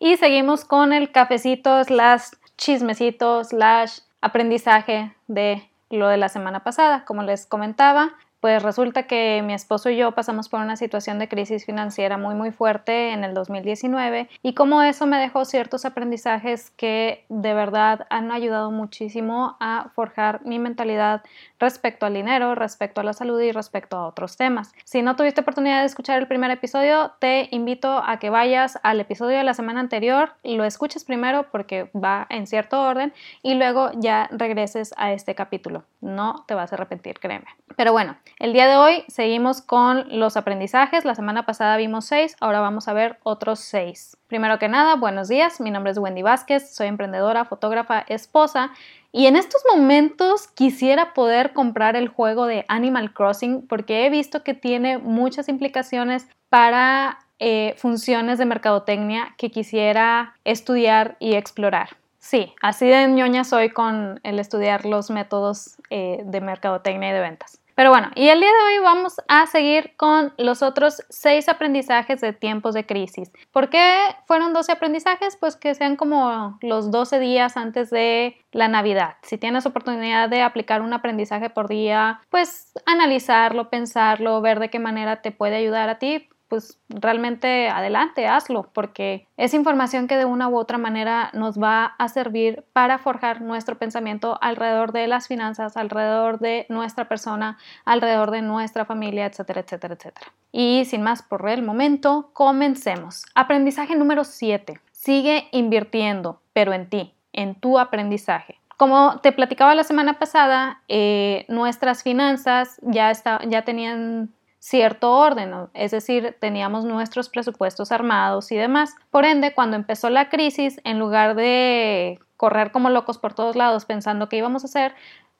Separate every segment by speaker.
Speaker 1: y seguimos con el cafecito slash chismecito slash aprendizaje de lo de la semana pasada. Como les comentaba, pues resulta que mi esposo y yo pasamos por una situación de crisis financiera muy muy fuerte en el 2019 y como eso me dejó ciertos aprendizajes que de verdad han ayudado muchísimo a forjar mi mentalidad respecto al dinero, respecto a la salud y respecto a otros temas. Si no tuviste oportunidad de escuchar el primer episodio, te invito a que vayas al episodio de la semana anterior, lo escuches primero porque va en cierto orden y luego ya regreses a este capítulo. No te vas a arrepentir, créeme. Pero bueno, el día de hoy seguimos con los aprendizajes. La semana pasada vimos seis, ahora vamos a ver otros seis. Primero que nada, buenos días. Mi nombre es Wendy Vázquez, soy emprendedora, fotógrafa, esposa y en estos momentos quisiera poder comprar el juego de Animal Crossing porque he visto que tiene muchas implicaciones para eh, funciones de mercadotecnia que quisiera estudiar y explorar. Sí, así de ñoña soy con el estudiar los métodos eh, de mercadotecnia y de ventas. Pero bueno, y el día de hoy vamos a seguir con los otros seis aprendizajes de tiempos de crisis. ¿Por qué fueron 12 aprendizajes? Pues que sean como los 12 días antes de la Navidad. Si tienes oportunidad de aplicar un aprendizaje por día, pues analizarlo, pensarlo, ver de qué manera te puede ayudar a ti, pues realmente adelante, hazlo, porque es información que de una u otra manera nos va a servir para forjar nuestro pensamiento alrededor de las finanzas, alrededor de nuestra persona, alrededor de nuestra familia, etcétera, etcétera, etcétera. Y sin más por el momento, comencemos. Aprendizaje número 7. Sigue invirtiendo, pero en ti, en tu aprendizaje. Como te platicaba la semana pasada, eh, nuestras finanzas ya, está, ya tenían cierto orden, es decir, teníamos nuestros presupuestos armados y demás. Por ende, cuando empezó la crisis, en lugar de correr como locos por todos lados pensando qué íbamos a hacer,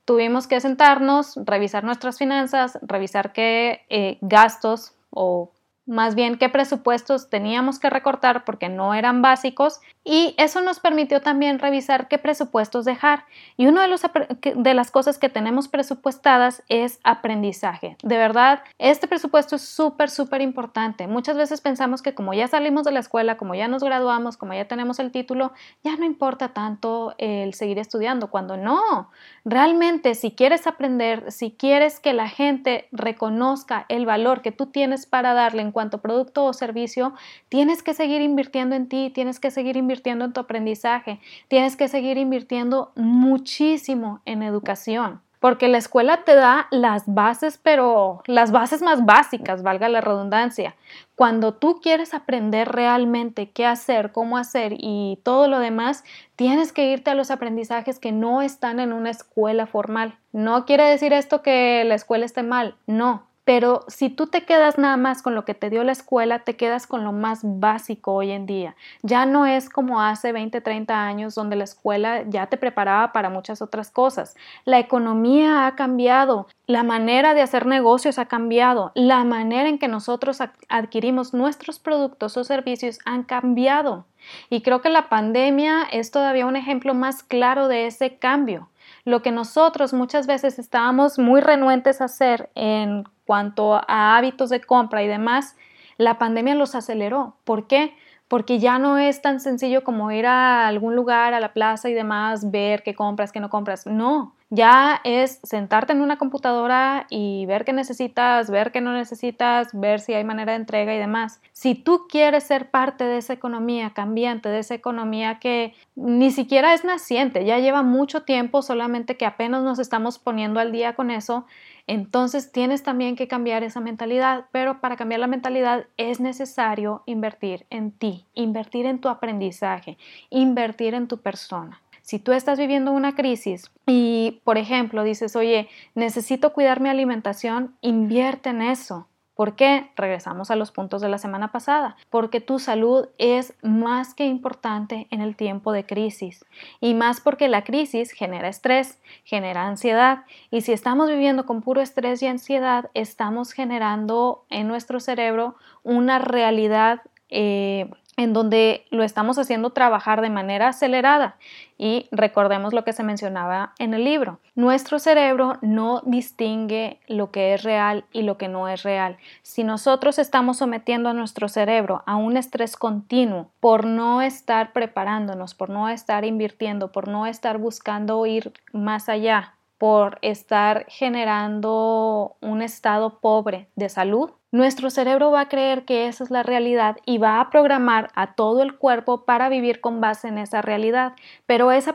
Speaker 1: tuvimos que sentarnos, revisar nuestras finanzas, revisar qué eh, gastos o más bien qué presupuestos teníamos que recortar porque no eran básicos y eso nos permitió también revisar qué presupuestos dejar. Y una de, de las cosas que tenemos presupuestadas es aprendizaje. De verdad, este presupuesto es súper, súper importante. Muchas veces pensamos que como ya salimos de la escuela, como ya nos graduamos, como ya tenemos el título, ya no importa tanto el seguir estudiando, cuando no. Realmente, si quieres aprender, si quieres que la gente reconozca el valor que tú tienes para darle en cuanto producto o servicio, tienes que seguir invirtiendo en ti, tienes que seguir invirtiendo en tu aprendizaje, tienes que seguir invirtiendo muchísimo en educación. Porque la escuela te da las bases, pero las bases más básicas, valga la redundancia. Cuando tú quieres aprender realmente qué hacer, cómo hacer y todo lo demás, tienes que irte a los aprendizajes que no están en una escuela formal. No quiere decir esto que la escuela esté mal, no, pero si tú te quedas nada más con lo que te dio la escuela, te quedas con lo más básico hoy en día. Ya no es como hace 20, 30 años donde la escuela ya te preparaba para muchas otras cosas. La economía ha cambiado, la manera de hacer negocios ha cambiado, la manera en que nosotros adquirimos nuestros productos o servicios han cambiado. Y creo que la pandemia es todavía un ejemplo más claro de ese cambio. Lo que nosotros muchas veces estábamos muy renuentes a hacer en cuanto a hábitos de compra y demás, la pandemia los aceleró. ¿Por qué? Porque ya no es tan sencillo como ir a algún lugar, a la plaza y demás, ver qué compras, qué no compras. No, ya es sentarte en una computadora y ver qué necesitas, ver qué no necesitas, ver si hay manera de entrega y demás. Si tú quieres ser parte de esa economía cambiante, de esa economía que ni siquiera es naciente, ya lleva mucho tiempo, solamente que apenas nos estamos poniendo al día con eso, entonces tienes también que cambiar esa mentalidad, pero para cambiar la mentalidad es necesario invertir en ti, invertir en tu aprendizaje, invertir en tu persona. Si tú estás viviendo una crisis y, por ejemplo, dices, oye, necesito cuidar mi alimentación, invierte en eso. ¿Por qué? Regresamos a los puntos de la semana pasada. Porque tu salud es más que importante en el tiempo de crisis. Y más porque la crisis genera estrés, genera ansiedad. Y si estamos viviendo con puro estrés y ansiedad, estamos generando en nuestro cerebro una realidad eh, en donde lo estamos haciendo trabajar de manera acelerada. Y recordemos lo que se mencionaba en el libro. Nuestro cerebro no distingue lo que es real y lo que no es real. Si nosotros estamos sometiendo a nuestro cerebro a un estrés continuo por no estar preparándonos, por no estar invirtiendo, por no estar buscando ir más allá, por estar generando un estado pobre de salud, nuestro cerebro va a creer que esa es la realidad y va a programar a todo el cuerpo para vivir con base en esa realidad. Pero ese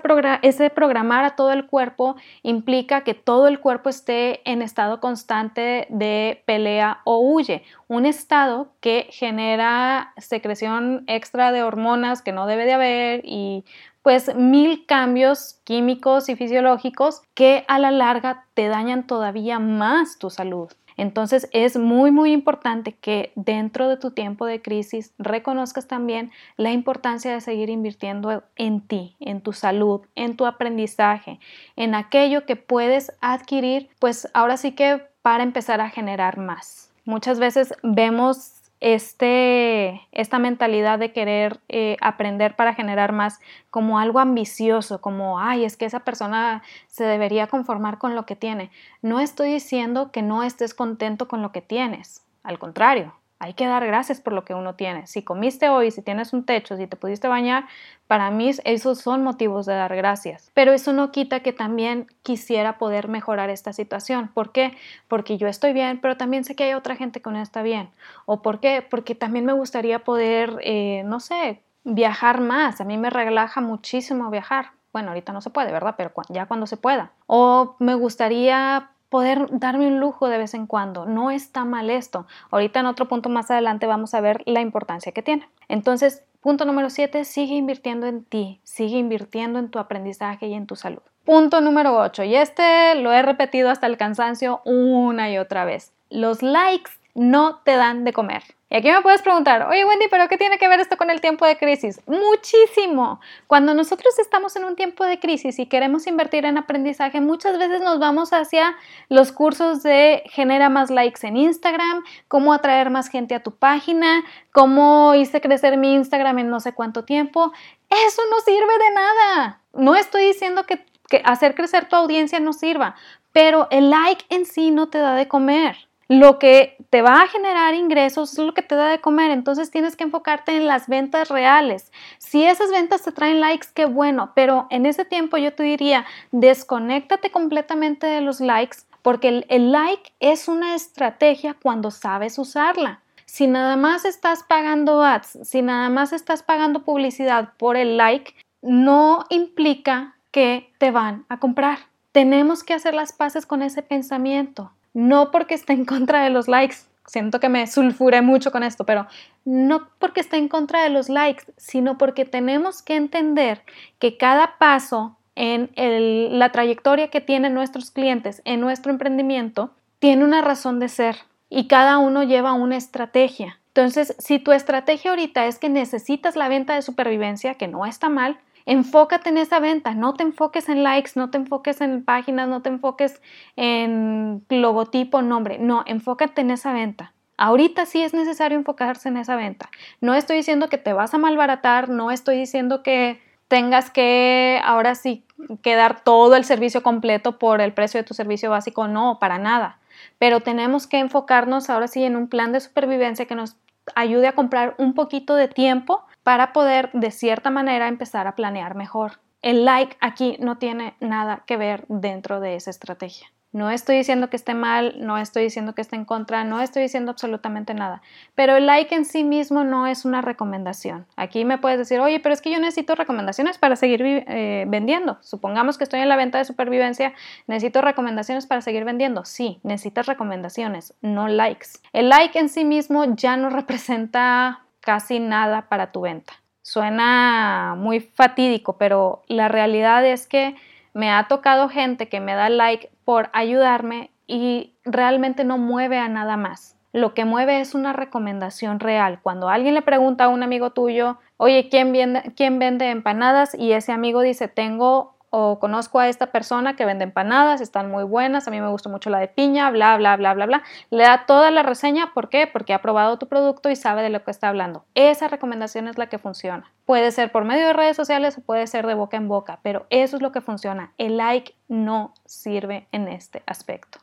Speaker 1: programar a todo el cuerpo implica que todo el cuerpo esté en estado constante de pelea o huye. Un estado que genera secreción extra de hormonas que no debe de haber y pues mil cambios químicos y fisiológicos que a la larga te dañan todavía más tu salud. Entonces es muy muy importante que dentro de tu tiempo de crisis reconozcas también la importancia de seguir invirtiendo en ti, en tu salud, en tu aprendizaje, en aquello que puedes adquirir, pues ahora sí que para empezar a generar más. Muchas veces vemos este, esta mentalidad de querer eh, aprender para generar más como algo ambicioso, como, ay, es que esa persona se debería conformar con lo que tiene. No estoy diciendo que no estés contento con lo que tienes, al contrario, hay que dar gracias por lo que uno tiene. Si comiste hoy, si tienes un techo, si te pudiste bañar, para mí esos son motivos de dar gracias. Pero eso no quita que también quisiera poder mejorar esta situación. ¿Por qué? Porque yo estoy bien, pero también sé que hay otra gente que no está bien. ¿O por qué? Porque también me gustaría poder, eh, no sé, viajar más. A mí me relaja muchísimo viajar. Bueno, ahorita no se puede, ¿verdad? Pero ya cuando se pueda. O me gustaría poder darme un lujo de vez en cuando. No está mal esto. Ahorita en otro punto más adelante vamos a ver la importancia que tiene. Entonces, punto número 7, sigue invirtiendo en ti, sigue invirtiendo en tu aprendizaje y en tu salud. Punto número 8, y este lo he repetido hasta el cansancio una y otra vez. Los likes no te dan de comer. Y aquí me puedes preguntar, oye Wendy, pero ¿qué tiene que ver esto con el tiempo de crisis? Muchísimo. Cuando nosotros estamos en un tiempo de crisis y queremos invertir en aprendizaje, muchas veces nos vamos hacia los cursos de genera más likes en Instagram, cómo atraer más gente a tu página, cómo hice crecer mi Instagram en no sé cuánto tiempo. Eso no sirve de nada. No estoy diciendo que, que hacer crecer tu audiencia no sirva, pero el like en sí no te da de comer lo que te va a generar ingresos es lo que te da de comer, entonces tienes que enfocarte en las ventas reales. Si esas ventas te traen likes, qué bueno, pero en ese tiempo yo te diría, desconéctate completamente de los likes, porque el, like es una estrategia cuando sabes usarla. Si nada más estás pagando ads, si nada más estás pagando publicidad por el like, no implica que te van a comprar. Tenemos que hacer las paces con ese pensamiento no porque esté en contra de los likes, siento que me sulfuré mucho con esto, pero no porque esté en contra de los likes, sino porque tenemos que entender que cada paso en la trayectoria que tienen nuestros clientes en nuestro emprendimiento tiene una razón de ser y cada uno lleva una estrategia. Entonces, si tu estrategia ahorita es que necesitas la venta de supervivencia, que no está mal, enfócate en esa venta, no te enfoques en likes, no te enfoques en páginas, no te enfoques en logotipo, nombre, no, enfócate en esa venta. Ahorita sí es necesario enfocarse en esa venta. No estoy diciendo que te vas a malbaratar, no estoy diciendo que tengas que ahora sí quedar todo el servicio completo por el precio de tu servicio básico, no, para nada. Pero tenemos que enfocarnos ahora sí en un plan de supervivencia que nos ayude a comprar un poquito de tiempo para poder de cierta manera empezar a planear mejor. El like aquí no tiene nada que ver dentro de esa estrategia. No estoy diciendo que esté mal, no estoy diciendo que esté en contra, no estoy diciendo absolutamente nada. Pero el like en sí mismo no es una recomendación. Aquí me puedes decir, oye, pero es que yo necesito recomendaciones para seguir eh, vendiendo. Supongamos que estoy en la venta de supervivencia, necesito recomendaciones para seguir vendiendo. Sí, necesitas recomendaciones, no likes. El like en sí mismo ya no representa casi nada para tu venta. Suena muy fatídico, pero la realidad es que me ha tocado gente que me da like por ayudarme y realmente no mueve a nada más. Lo que mueve es una recomendación real. Cuando alguien le pregunta a un amigo tuyo, oye, ¿quién vende, quién vende empanadas? Y ese amigo dice, tengo o conozco a esta persona que vende empanadas, están muy buenas, a mí me gustó mucho la de piña, bla, bla, bla, bla, bla. Le da toda la reseña, ¿por qué? Porque ha probado tu producto y sabe de lo que está hablando. Esa recomendación es la que funciona. Puede ser por medio de redes sociales o puede ser de boca en boca, pero eso es lo que funciona. El like no sirve en este aspecto.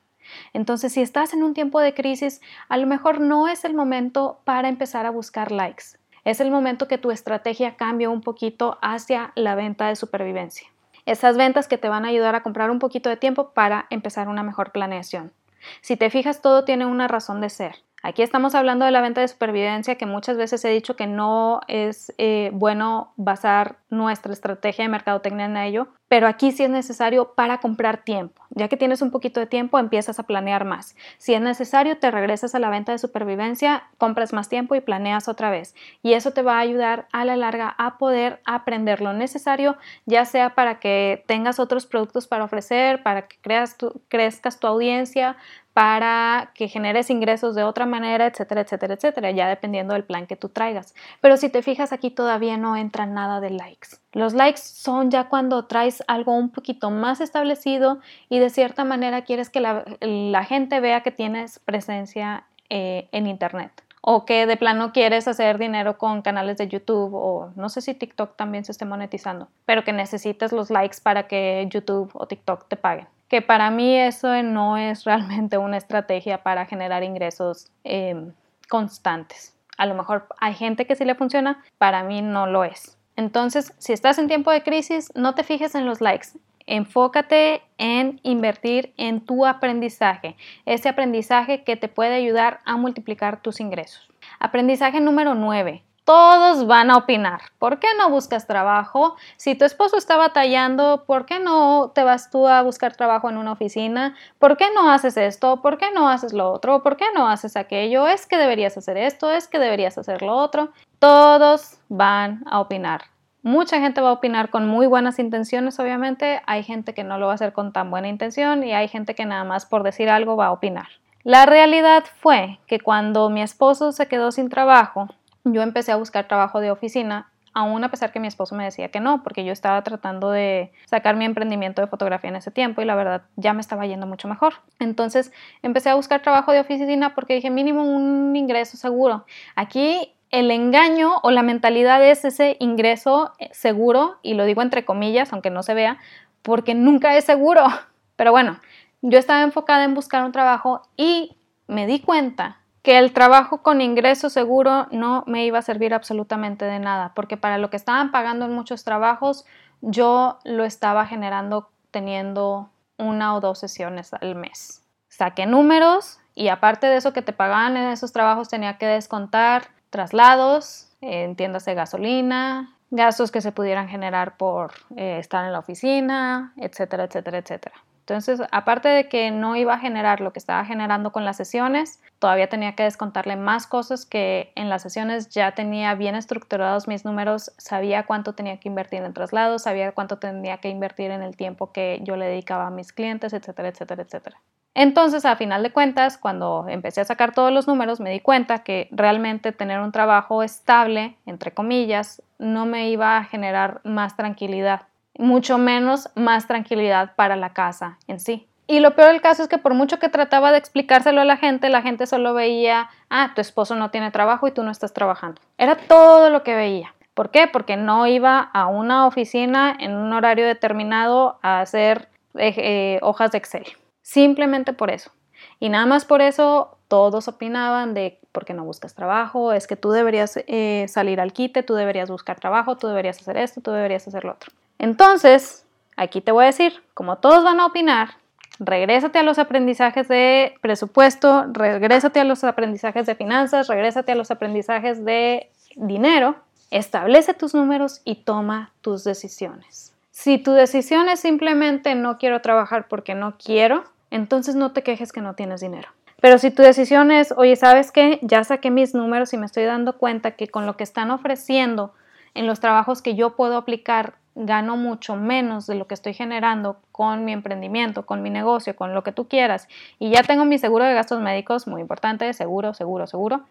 Speaker 1: Entonces, si estás en un tiempo de crisis, a lo mejor no es el momento para empezar a buscar likes. Es el momento que tu estrategia cambie un poquito hacia la venta de supervivencia esas ventas que te van a ayudar a comprar un poquito de tiempo para empezar una mejor planeación. Si te fijas, todo tiene una razón de ser. Aquí estamos hablando de la venta de supervivencia que muchas veces he dicho que no es eh, bueno basar nuestra estrategia de mercadotecnia en ello, pero aquí sí es necesario para comprar tiempo. Ya que tienes un poquito de tiempo, empiezas a planear más. Si es necesario, te regresas a la venta de supervivencia, compras más tiempo y planeas otra vez. Y eso te va a ayudar a la larga a poder aprender lo necesario, ya sea para que tengas otros productos para ofrecer, para que creas crezcas tu audiencia, para que generes ingresos de otra manera, etcétera, etcétera, etcétera, ya dependiendo del plan que tú traigas. Pero si te fijas aquí todavía no entra nada de likes. Los likes son ya cuando traes algo un poquito más establecido y de cierta manera quieres que la, gente vea que tienes presencia eh, en Internet o que de plano quieres hacer dinero con canales de YouTube o no sé si TikTok también se esté monetizando, pero que necesites los likes para que YouTube o TikTok te paguen que para mí eso no es realmente una estrategia para generar ingresos em, constantes. A lo mejor hay gente que sí le funciona, para mí no lo es. Entonces, si estás en tiempo de crisis, no te fijes en los likes. Enfócate en invertir en tu aprendizaje, ese aprendizaje que te puede ayudar a multiplicar tus ingresos. Aprendizaje número 9 todos van a opinar. ¿Por qué no buscas trabajo? Si tu esposo está batallando, ¿por qué no te vas tú a buscar trabajo en una oficina? ¿Por qué no haces esto? ¿Por qué no haces lo otro? ¿Por qué no haces aquello? Es que deberías hacer esto, es que deberías hacer lo otro. Todos van a opinar. Mucha gente va a opinar con muy buenas intenciones, obviamente. Hay gente que no lo va a hacer con tan buena intención y hay gente que nada más por decir algo va a opinar. La realidad fue que cuando mi esposo se quedó sin trabajo, yo empecé a buscar trabajo de oficina, aún a pesar que mi esposo me decía que no, porque yo estaba tratando de sacar mi emprendimiento de fotografía en ese tiempo y la verdad ya me estaba yendo mucho mejor. Entonces empecé a buscar trabajo de oficina porque dije mínimo un ingreso seguro. Aquí el engaño o la mentalidad es ese ingreso eh, seguro, y lo digo entre comillas, aunque no se vea, porque nunca es seguro. Pero bueno, yo estaba enfocada en buscar un trabajo y me di cuenta que el trabajo con ingreso seguro no me iba a servir absolutamente de nada, porque para lo que estaban pagando en muchos trabajos, yo lo estaba generando teniendo una o dos sesiones al mes. Saqué números y aparte de eso que te pagaban en esos trabajos tenía que descontar traslados, entiéndase gasolina, gastos que se pudieran generar por eh, estar en la oficina, etcétera, etcétera, etcétera. Entonces, aparte de que no iba a generar lo que estaba generando con las sesiones, todavía tenía que descontarle más cosas que en las sesiones ya tenía bien estructurados mis números, sabía cuánto tenía que invertir en traslados, sabía cuánto tenía que invertir en el tiempo que yo le dedicaba a mis clientes, etcétera, etcétera, etcétera. Entonces, a final de cuentas, cuando empecé a sacar todos los números, me di cuenta que realmente tener un trabajo estable, entre comillas, no me iba a generar más tranquilidad mucho menos más tranquilidad para la casa en sí. Y lo peor del caso es que por mucho que trataba de explicárselo a la gente, la gente solo veía, ah, tu esposo no tiene trabajo y tú no estás trabajando. Era todo lo que veía. ¿Por qué? Porque no iba a una oficina en un horario determinado a hacer eh, eh, hojas de Excel. Simplemente por eso. Y nada más por eso todos opinaban de por qué no buscas trabajo, es que tú deberías eh, salir al quite, tú deberías buscar trabajo, tú deberías hacer esto, tú deberías hacer lo otro. Entonces, aquí te voy a decir, como todos van a opinar, regrésate a los aprendizajes de presupuesto, regrésate a los aprendizajes de finanzas, regrésate a los aprendizajes de dinero, establece tus números y toma tus decisiones. Si tu decisión es simplemente no quiero trabajar porque no quiero, entonces no te quejes que no tienes dinero. Pero si tu decisión es, oye, ¿sabes qué? Ya saqué mis números y me estoy dando cuenta que con lo que están ofreciendo en los trabajos que yo puedo aplicar gano mucho menos de lo que estoy generando con mi emprendimiento, con mi negocio, con lo que tú quieras, y ya tengo mi seguro de gastos médicos, muy importante, seguro, seguro, seguro,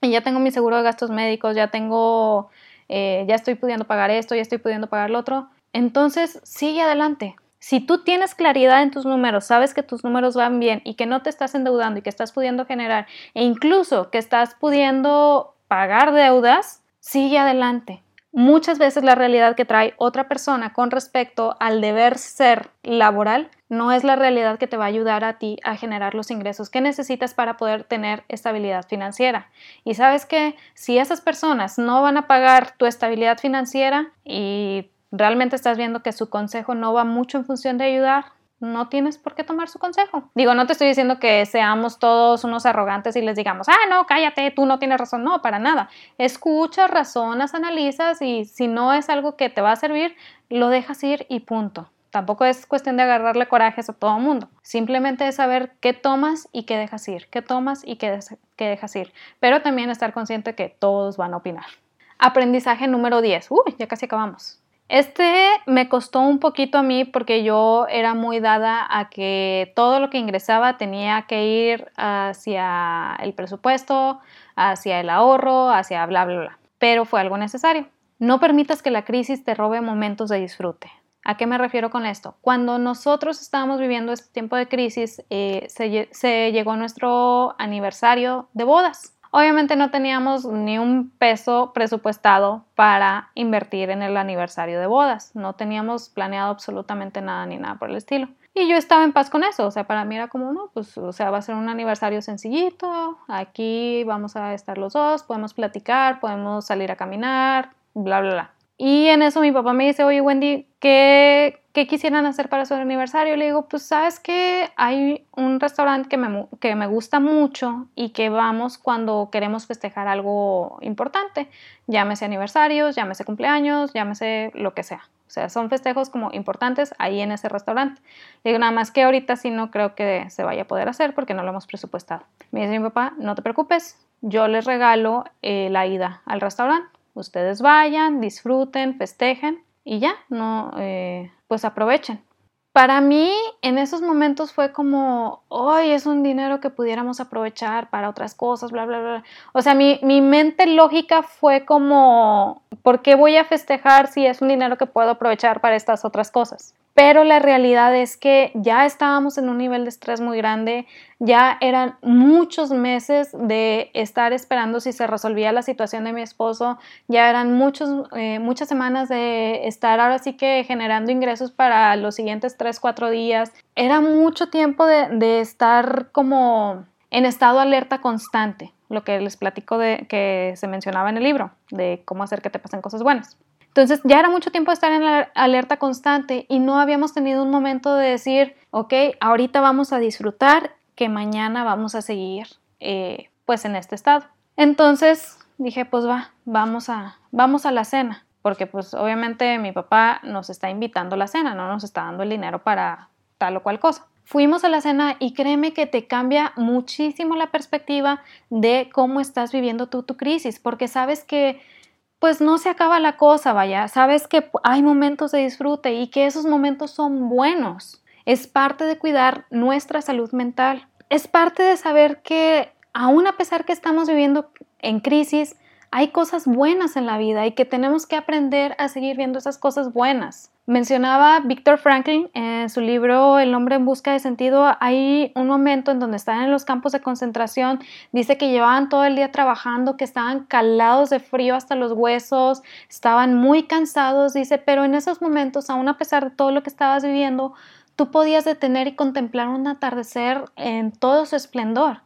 Speaker 1: y ya tengo mi seguro de gastos médicos, ya tengo, eh, ya estoy pudiendo pagar esto, ya estoy pudiendo pagar lo otro, Entonces, sigue adelante. Si tú tienes claridad en tus números, sabes que tus números van bien y que no te estás endeudando y que estás pudiendo generar e incluso que estás pudiendo pagar deudas, sigue adelante. Muchas veces la realidad que trae otra persona con respecto al deber ser laboral no es la realidad que te va a ayudar a ti a generar los ingresos que necesitas para poder tener estabilidad financiera. Y sabes que si esas personas no van a pagar tu estabilidad financiera y realmente estás viendo que su consejo no va mucho en función de ayudar, no tienes por qué tomar su consejo. Digo, no te estoy diciendo que seamos todos unos arrogantes y les digamos, ah, no, cállate, tú no tienes razón. No, para nada. Escuchas, razonas, analizas y si no es algo que te va a servir, lo dejas ir y punto. Tampoco es cuestión de agarrarle corajes a todo mundo. Simplemente es saber qué tomas y qué dejas ir, qué tomas y qué, qué dejas ir. Pero también estar consciente que todos van a opinar. Aprendizaje número 10. Uy, ya casi acabamos. Este me costó un poquito a mí porque yo era muy dada a que todo lo que ingresaba tenía que ir hacia el presupuesto, hacia el ahorro, hacia bla, bla, bla. Pero fue algo necesario. No permitas que la crisis te robe momentos de disfrute. ¿A qué me refiero con esto? Cuando nosotros estábamos viviendo este tiempo de crisis, eh, se, se llegó nuestro aniversario de bodas. Obviamente no teníamos ni un peso presupuestado para invertir en el aniversario de bodas. No teníamos planeado absolutamente nada ni nada por el estilo. Y yo estaba en paz con eso. O sea, para mí era como, no, pues, o sea, va a ser un aniversario sencillito. Aquí vamos a estar los dos, podemos platicar, podemos salir a caminar, bla, bla, bla. Y en eso mi papá me dice, oye Wendy, ¿qué, ¿qué quisieran hacer para su aniversario? Le digo, pues sabes que hay un restaurante que me, que me gusta mucho y que vamos cuando queremos festejar algo importante, llámese aniversarios, llámese cumpleaños, llámese lo que sea. O sea, son festejos como importantes ahí en ese restaurante. Le digo, nada más que ahorita sí no creo que se vaya a poder hacer porque no lo hemos presupuestado. Me dice mi papá, no te preocupes, yo les regalo eh, la ida al restaurante Ustedes vayan, disfruten, festejen y ya, no, eh, pues aprovechen. Para mí, en esos momentos fue como, hoy es un dinero que pudiéramos aprovechar para otras cosas, bla, bla, bla. O sea, mi, mi mente lógica fue como, ¿por qué voy a festejar si es un dinero que puedo aprovechar para estas otras cosas? Pero la realidad es que ya estábamos en un nivel de estrés muy grande, ya eran muchos meses de estar esperando si se resolvía la situación de mi esposo, ya eran muchos, eh, muchas semanas de estar ahora sí que generando ingresos para los siguientes 3, 4 días, era mucho tiempo de, de estar como en estado alerta constante, lo que les platico de que se mencionaba en el libro, de cómo hacer que te pasen cosas buenas. Entonces ya era mucho tiempo de estar en la alerta constante y no habíamos tenido un momento de decir, ok, ahorita vamos a disfrutar, que mañana vamos a seguir eh, pues en este estado. Entonces dije, pues va, vamos a, vamos a la cena, porque pues obviamente mi papá nos está invitando a la cena, no nos está dando el dinero para tal o cual cosa. Fuimos a la cena y créeme que te cambia muchísimo la perspectiva de cómo estás viviendo tú tu crisis, porque sabes que pues no se acaba la cosa, vaya, sabes que hay momentos de disfrute y que esos momentos son buenos. Es parte de cuidar nuestra salud mental. Es parte de saber que aún a pesar que estamos viviendo en crisis, hay cosas buenas en la vida y que tenemos que aprender a seguir viendo esas cosas buenas. Mencionaba Víctor Franklin en su libro El hombre en busca de sentido, hay un momento en donde están en los campos de concentración, dice que llevaban todo el día trabajando, que estaban calados de frío hasta los huesos, estaban muy cansados, dice, pero en esos momentos, aún a pesar de todo lo que estabas viviendo, tú podías detener y contemplar un atardecer en todo su esplendor.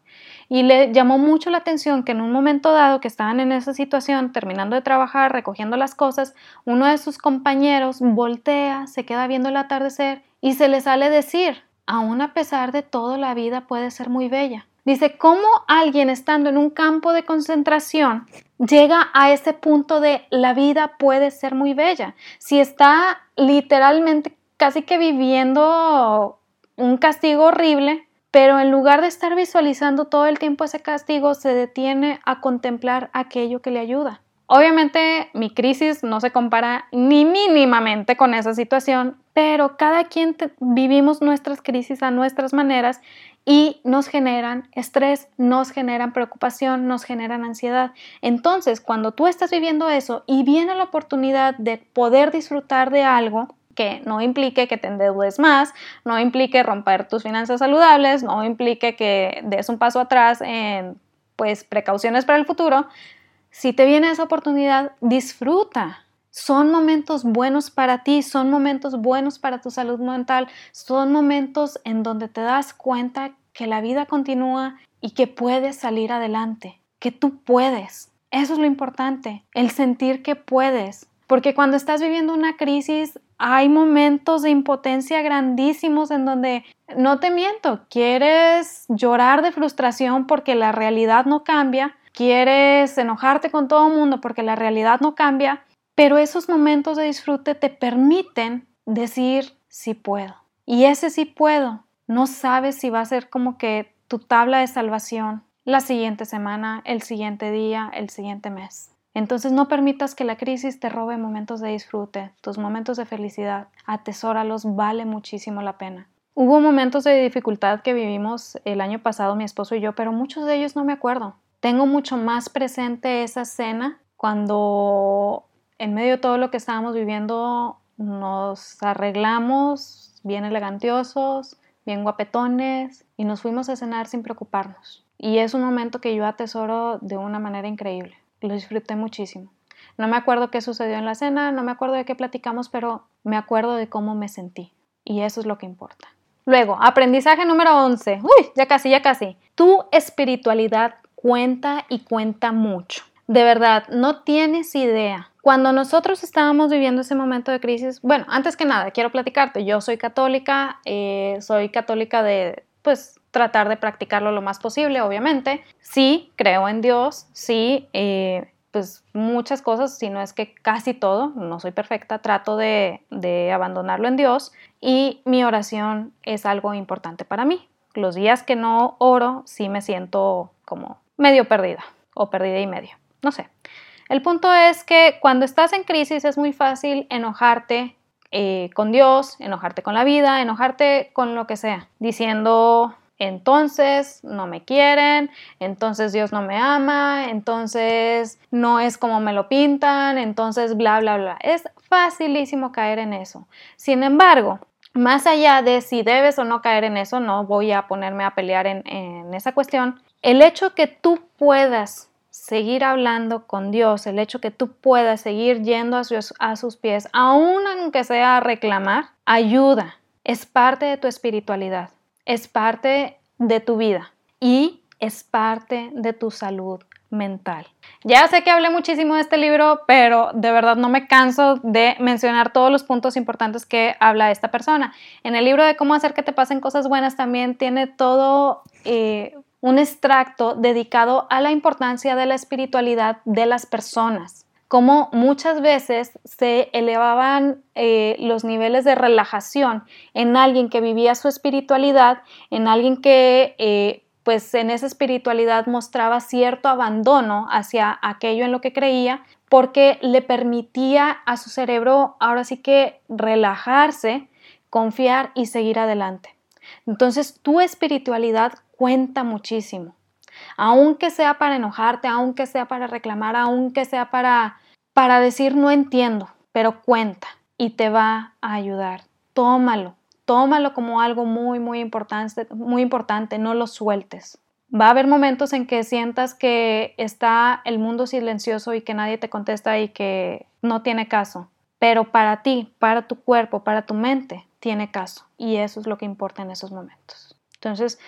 Speaker 1: Y le llamó mucho la atención que en un momento dado que estaban en esa situación, terminando de trabajar, recogiendo las cosas, uno de sus compañeros voltea, se queda viendo el atardecer y se le sale decir, aún a pesar de todo, la vida puede ser muy bella. Dice, ¿cómo alguien estando en un campo de concentración llega a ese punto de la vida puede ser muy bella? Si está literalmente casi que viviendo un castigo horrible, pero en lugar de estar visualizando todo el tiempo ese castigo, se detiene a contemplar aquello que le ayuda. Obviamente mi crisis no se compara ni mínimamente con esa situación, pero cada quien vivimos nuestras crisis a nuestras maneras y nos generan estrés, nos generan preocupación, nos generan ansiedad. Entonces, cuando tú estás viviendo eso y viene la oportunidad de poder disfrutar de algo, no implique que te endeudes más, no implique romper tus finanzas saludables, no implique que des un paso atrás en pues precauciones para el futuro. Si te viene esa oportunidad, disfruta. Son momentos buenos para ti, son momentos buenos para tu salud mental, son momentos en donde te das cuenta que la vida continúa y que puedes salir adelante, que tú puedes. Eso es lo importante, el sentir que puedes. Porque cuando estás viviendo una crisis, hay momentos de impotencia grandísimos en donde, no te miento, quieres llorar de frustración porque la realidad no cambia, quieres enojarte con todo el mundo porque la realidad no cambia, pero esos momentos de disfrute te permiten decir sí puedo. Y ese sí puedo, no sabes si va a ser como que tu tabla de salvación la siguiente semana, el siguiente día, el siguiente mes. Entonces no permitas que la crisis te robe momentos de disfrute, tus momentos de felicidad. Atesóralos, vale muchísimo la pena. Hubo momentos de dificultad que vivimos el año pasado mi esposo y yo, pero muchos de ellos no me acuerdo. Tengo mucho más presente esa cena cuando en medio de todo lo que estábamos viviendo nos arreglamos bien elegantiosos, bien guapetones y nos fuimos a cenar sin preocuparnos. Y es un momento que yo atesoro de una manera increíble. Lo disfruté muchísimo. No me acuerdo qué sucedió en la cena, no me acuerdo de qué platicamos, pero me acuerdo de cómo me sentí. Y eso es lo que importa. Luego, aprendizaje número 11. Uy, ya casi, ya casi. Tu espiritualidad cuenta y cuenta mucho. De verdad, no tienes idea. Cuando nosotros estábamos viviendo ese momento de crisis, bueno, antes que nada, quiero platicarte, yo soy católica, eh, soy católica de, pues, tratar de practicarlo lo más posible, obviamente. Sí, creo en Dios, sí, eh, pues muchas cosas, si no es que casi todo, no soy perfecta, trato de, de abandonarlo en Dios y mi oración es algo importante para mí. Los días que no oro, sí me siento como medio perdida o perdida y medio, no sé. El punto es que cuando estás en crisis es muy fácil enojarte eh, con Dios, enojarte con la vida, enojarte con lo que sea, diciendo entonces no me quieren, entonces Dios no me ama, entonces no es como me lo pintan, entonces bla, bla, bla. Es facilísimo caer en eso. Sin embargo, más allá de si debes o no caer en eso, no voy a ponerme a pelear en, esa cuestión, el hecho que tú puedas seguir hablando con Dios, el hecho que tú puedas seguir yendo a sus, a sus pies, aun aunque sea a reclamar, ayuda, es parte de tu espiritualidad, es parte de tu vida y es parte de tu salud mental. Ya sé que hablé muchísimo de este libro, pero de verdad no me canso de mencionar todos los puntos importantes que habla esta persona. En el libro de cómo hacer que te pasen cosas buenas también tiene todo eh, un extracto dedicado a la importancia de la espiritualidad de las personas, como muchas veces se elevaban eh, los niveles de relajación en alguien que vivía su espiritualidad, en alguien que eh, pues en esa espiritualidad mostraba cierto abandono hacia aquello en lo que creía, porque le permitía a su cerebro ahora sí que relajarse, confiar y seguir adelante. Entonces tu espiritualidad cuenta muchísimo. Aunque sea para enojarte, aunque sea para reclamar, aunque sea para, para decir no entiendo, pero cuenta y te va a ayudar. Tómalo, tómalo como algo muy, muy importante, muy importante, no lo sueltes. Va a haber momentos en que sientas que está el mundo silencioso y que nadie te contesta y que no tiene caso, pero para ti, para tu cuerpo, para tu mente, tiene caso y eso es lo que importa en esos momentos. Entonces,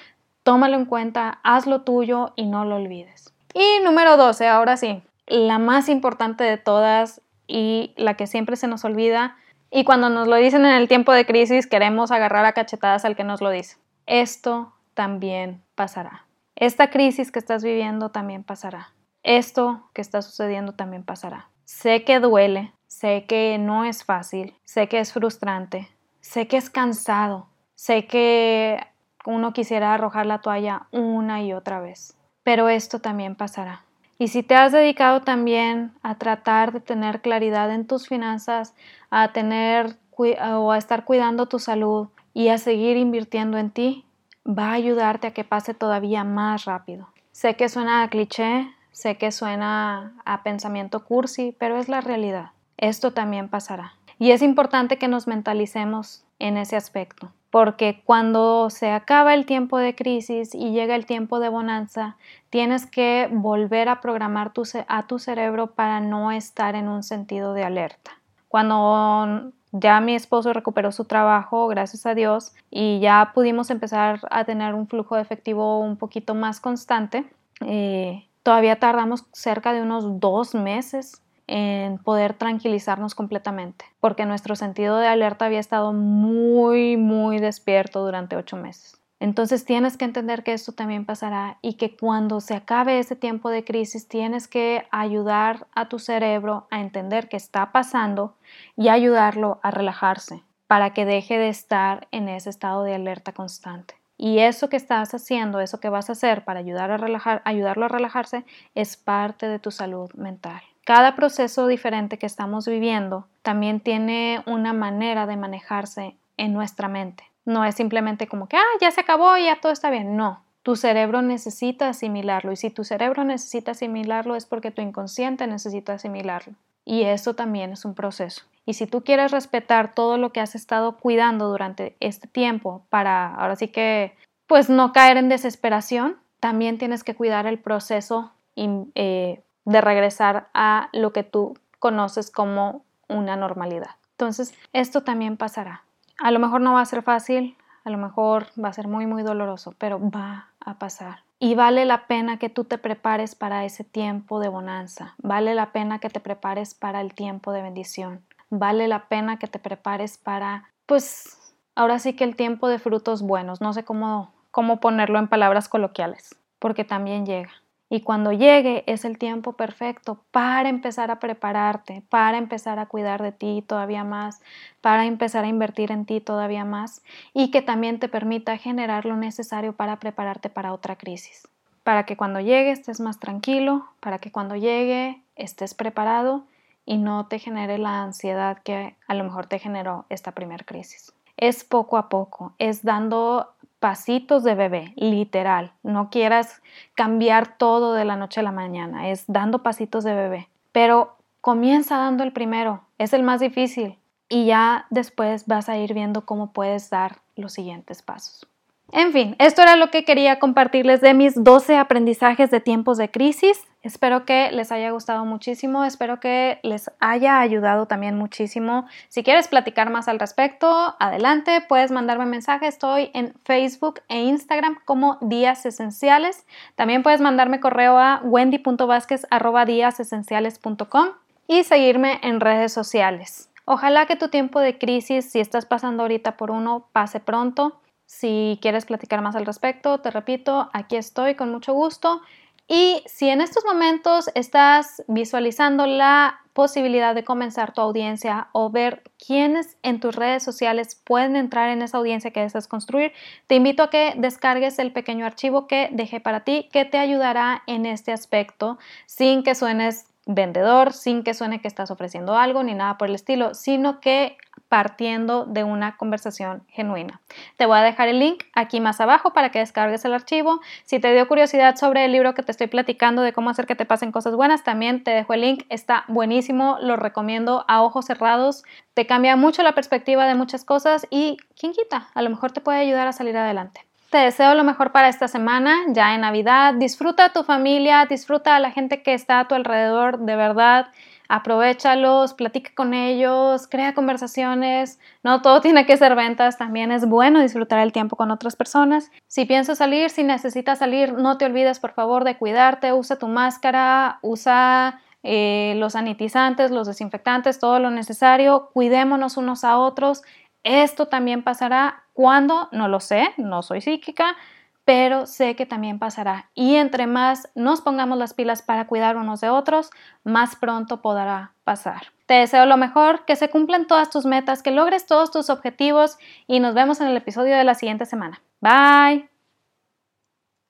Speaker 1: tómalo en cuenta, hazlo tuyo y no lo olvides. Y número 12, ahora sí, la más importante de todas y la que siempre se nos olvida y cuando nos lo dicen en el tiempo de crisis queremos agarrar a cachetadas al que nos lo dice. Esto también pasará. Esta crisis que estás viviendo también pasará. Esto que está sucediendo también pasará. Sé que duele, sé que no es fácil, sé que es frustrante, sé que es cansado, sé que uno quisiera arrojar la toalla una y otra vez. Pero esto también pasará. Y si te has dedicado también a tratar de tener claridad en tus finanzas, a tener o a estar cuidando tu salud y a seguir invirtiendo en ti, va a ayudarte a que pase todavía más rápido. Sé que suena a cliché, sé que suena a pensamiento cursi, pero es la realidad. Esto también pasará. Y es importante que nos mentalicemos en ese aspecto, porque cuando se acaba el tiempo de crisis y llega el tiempo de bonanza, tienes que volver a programar a tu cerebro para no estar en un sentido de alerta. Cuando ya mi esposo recuperó su trabajo, gracias a Dios, y ya pudimos empezar a tener un flujo de efectivo un poquito más constante. Eh, todavía tardamos cerca de unos dos meses en poder tranquilizarnos completamente, porque nuestro sentido de alerta había estado muy, muy despierto durante ocho meses. Entonces tienes que entender que esto también pasará y que cuando se acabe ese tiempo de crisis tienes que ayudar a tu cerebro a entender qué está pasando y ayudarlo a relajarse para que deje de estar en ese estado de alerta constante. Y eso que estás haciendo, eso que vas a hacer para ayudar a relajar, ayudarlo a relajarse, es parte de tu salud mental. Cada proceso diferente que estamos viviendo también tiene una manera de manejarse en nuestra mente. No es simplemente como que, ah, ya se acabó, y ya todo está bien. No, tu cerebro necesita asimilarlo y si tu cerebro necesita asimilarlo es porque tu inconsciente necesita asimilarlo. Y eso también es un proceso. Y si tú quieres respetar todo lo que has estado cuidando durante este tiempo para ahora sí que pues no caer en desesperación, también tienes que cuidar el proceso eh, de regresar a lo que tú conoces como una normalidad. Entonces, esto también pasará. A lo mejor no va a ser fácil, a lo mejor va a ser muy, muy doloroso, pero va a pasar. Y vale la pena que tú te prepares para ese tiempo de bonanza, vale la pena que te prepares para el tiempo de bendición, vale la pena que te prepares para, pues, ahora sí que el tiempo de frutos buenos, no sé cómo, cómo ponerlo en palabras coloquiales, porque también llega. Y cuando llegue es el tiempo perfecto para empezar a prepararte, para empezar a cuidar de ti todavía más, para empezar a invertir en ti todavía más y que también te permita generar lo necesario para prepararte para otra crisis. Para que cuando llegue estés más tranquilo, para que cuando llegue estés preparado y no te genere la ansiedad que a lo mejor te generó esta primera crisis. Es poco a poco, es dando pasitos de bebé, literal. No quieras cambiar todo de la noche a la mañana, es dando pasitos de bebé. Pero comienza dando el primero, es el más difícil y ya después vas a ir viendo cómo puedes dar los siguientes pasos. En fin, esto era lo que quería compartirles de mis 12 aprendizajes de tiempos de crisis. Espero que les haya gustado muchísimo, espero que les haya ayudado también muchísimo. Si quieres platicar más al respecto, adelante, puedes mandarme mensaje. Estoy en Facebook e Instagram como Días Esenciales. También puedes mandarme correo a wendy.vázquez.com y seguirme en redes sociales. Ojalá que tu tiempo de crisis, si estás pasando ahorita por uno, pase pronto. Si quieres platicar más al respecto, te repito, aquí estoy con mucho gusto. Y si en estos momentos estás visualizando la posibilidad de comenzar tu audiencia o ver quiénes en tus redes sociales pueden entrar en esa audiencia que deseas construir, te invito a que descargues el pequeño archivo que dejé para ti que te ayudará en este aspecto sin que suenes vendedor, sin que suene que estás ofreciendo algo ni nada por el estilo, sino que partiendo de una conversación genuina. Te voy a dejar el link aquí más abajo para que descargues el archivo. Si te dio curiosidad sobre el libro que te estoy platicando de cómo hacer que te pasen cosas buenas, también te dejo el link. Está buenísimo, lo recomiendo a ojos cerrados. Te cambia mucho la perspectiva de muchas cosas y, ¿quién quita? A lo mejor te puede ayudar a salir adelante. Te deseo lo mejor para esta semana, ya en Navidad. Disfruta a tu familia, disfruta a la gente que está a tu alrededor, de verdad aprovechalos, platica con ellos, crea conversaciones. No todo tiene que ser ventas, también es bueno disfrutar el tiempo con otras personas. Si piensas salir, si necesitas salir, no te olvides por favor de cuidarte, usa tu máscara, usa eh, los sanitizantes, los desinfectantes, todo lo necesario. Cuidémonos unos a otros. Esto también pasará cuando, no lo sé, no soy psíquica, pero sé que también pasará. Y entre más nos pongamos las pilas para cuidar unos de otros, más pronto podrá pasar. Te deseo lo mejor, que se cumplan todas tus metas, que logres todos tus objetivos y nos vemos en el episodio de la siguiente semana. Bye.